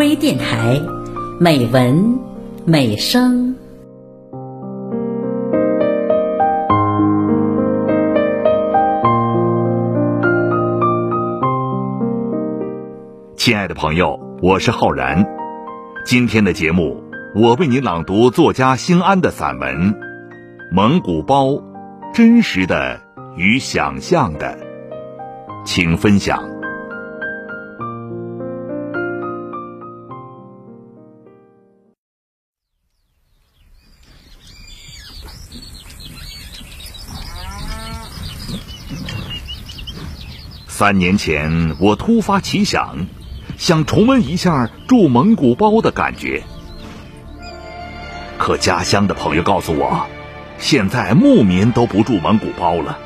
微电台，美文美声。亲爱的朋友，我是浩然。今天的节目，我为您朗读作家兴安的散文《蒙古包》，真实的与想象的，请分享。三年前，我突发奇想。想重温一下住蒙古包的感觉，可家乡的朋友告诉我，现在牧民都不住蒙古包了。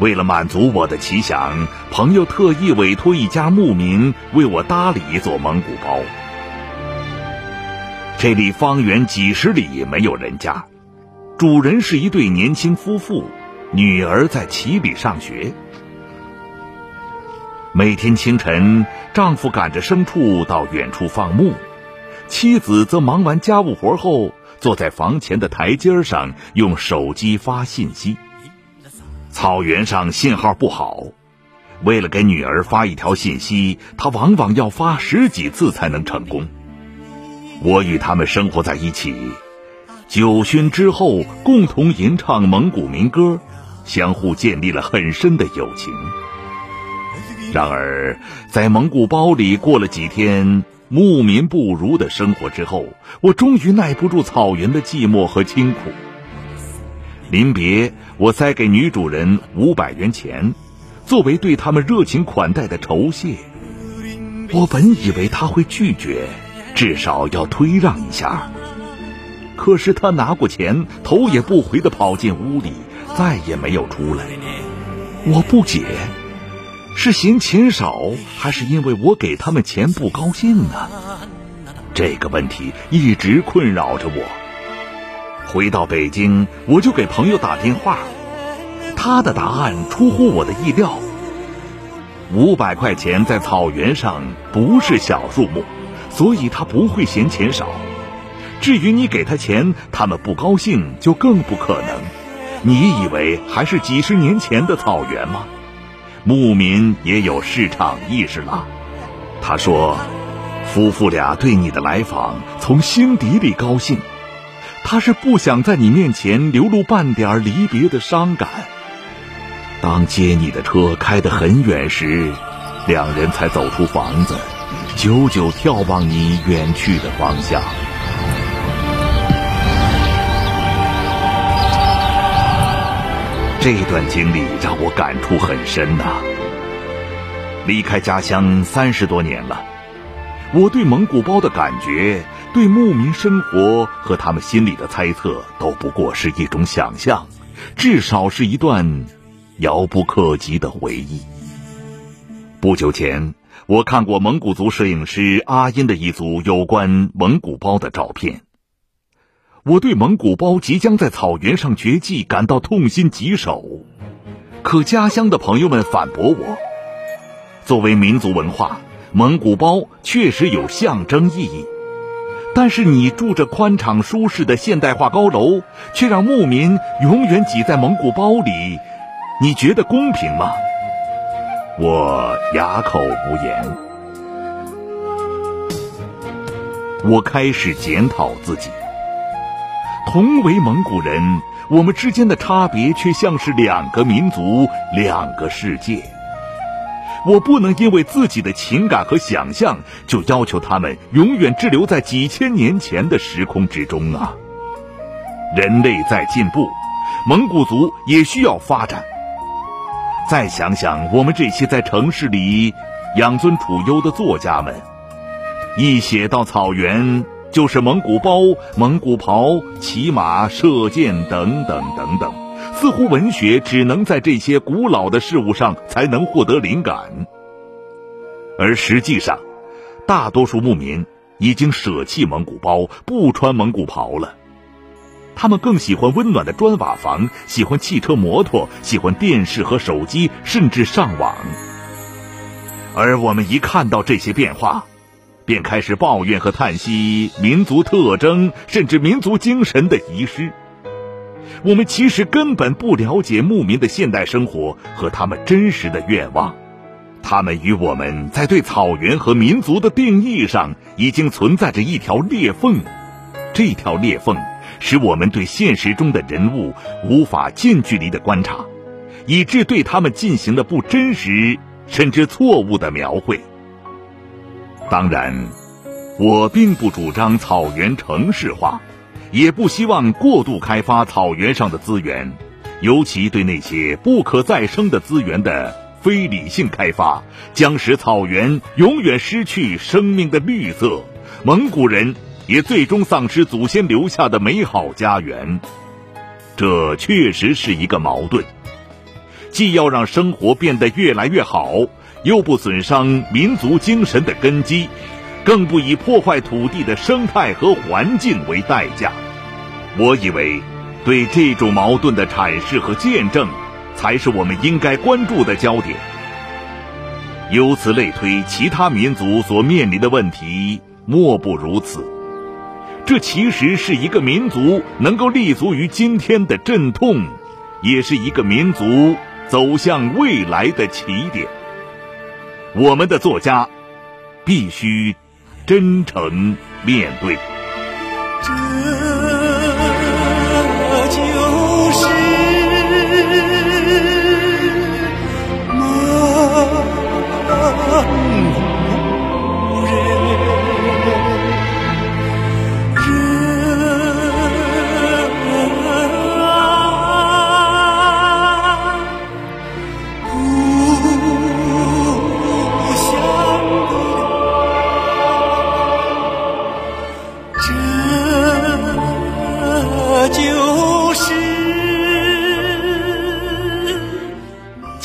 为了满足我的奇想，朋友特意委托一家牧民为我搭了一座蒙古包。这里方圆几十里没有人家，主人是一对年轻夫妇，女儿在旗里上学。每天清晨，丈夫赶着牲畜到远处放牧，妻子则忙完家务活后，坐在房前的台阶上用手机发信息。草原上信号不好，为了给女儿发一条信息，她往往要发十几次才能成功。我与他们生活在一起，酒熏之后共同吟唱蒙古民歌，相互建立了很深的友情。然而，在蒙古包里过了几天牧民不如的生活之后，我终于耐不住草原的寂寞和清苦。临别，我塞给女主人五百元钱，作为对他们热情款待的酬谢。我本以为她会拒绝，至少要推让一下。可是她拿过钱，头也不回地跑进屋里，再也没有出来。我不解。是嫌钱少，还是因为我给他们钱不高兴呢？这个问题一直困扰着我。回到北京，我就给朋友打电话，他的答案出乎我的意料。五百块钱在草原上不是小数目，所以他不会嫌钱少。至于你给他钱，他们不高兴就更不可能。你以为还是几十年前的草原吗？牧民也有市场意识了。他说：“夫妇俩对你的来访从心底里高兴，他是不想在你面前流露半点离别的伤感。”当接你的车开得很远时，两人才走出房子，久久眺望你远去的方向。这段经历让我感触很深呐。离开家乡三十多年了，我对蒙古包的感觉，对牧民生活和他们心里的猜测，都不过是一种想象，至少是一段遥不可及的回忆。不久前，我看过蒙古族摄影师阿音的一组有关蒙古包的照片。我对蒙古包即将在草原上绝迹感到痛心疾首，可家乡的朋友们反驳我：作为民族文化，蒙古包确实有象征意义，但是你住着宽敞舒适的现代化高楼，却让牧民永远挤在蒙古包里，你觉得公平吗？我哑口无言。我开始检讨自己。同为蒙古人，我们之间的差别却像是两个民族、两个世界。我不能因为自己的情感和想象，就要求他们永远滞留在几千年前的时空之中啊！人类在进步，蒙古族也需要发展。再想想我们这些在城市里养尊处优的作家们，一写到草原。就是蒙古包、蒙古袍、骑马、射箭等等等等，似乎文学只能在这些古老的事物上才能获得灵感。而实际上，大多数牧民已经舍弃蒙古包，不穿蒙古袍了。他们更喜欢温暖的砖瓦房，喜欢汽车、摩托，喜欢电视和手机，甚至上网。而我们一看到这些变化，便开始抱怨和叹息民族特征甚至民族精神的遗失。我们其实根本不了解牧民的现代生活和他们真实的愿望，他们与我们在对草原和民族的定义上已经存在着一条裂缝，这条裂缝使我们对现实中的人物无法近距离的观察，以致对他们进行了不真实甚至错误的描绘。当然，我并不主张草原城市化。也不希望过度开发草原上的资源，尤其对那些不可再生的资源的非理性开发，将使草原永远失去生命的绿色，蒙古人也最终丧失祖先留下的美好家园。这确实是一个矛盾，既要让生活变得越来越好，又不损伤民族精神的根基。更不以破坏土地的生态和环境为代价。我以为，对这种矛盾的阐释和见证，才是我们应该关注的焦点。由此类推，其他民族所面临的问题莫不如此。这其实是一个民族能够立足于今天的阵痛，也是一个民族走向未来的起点。我们的作家必须。真诚面对。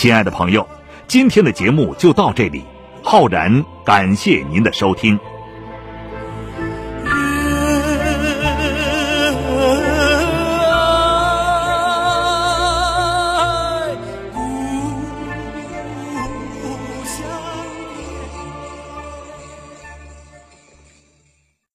亲爱的朋友，今天的节目就到这里，浩然感谢您的收听。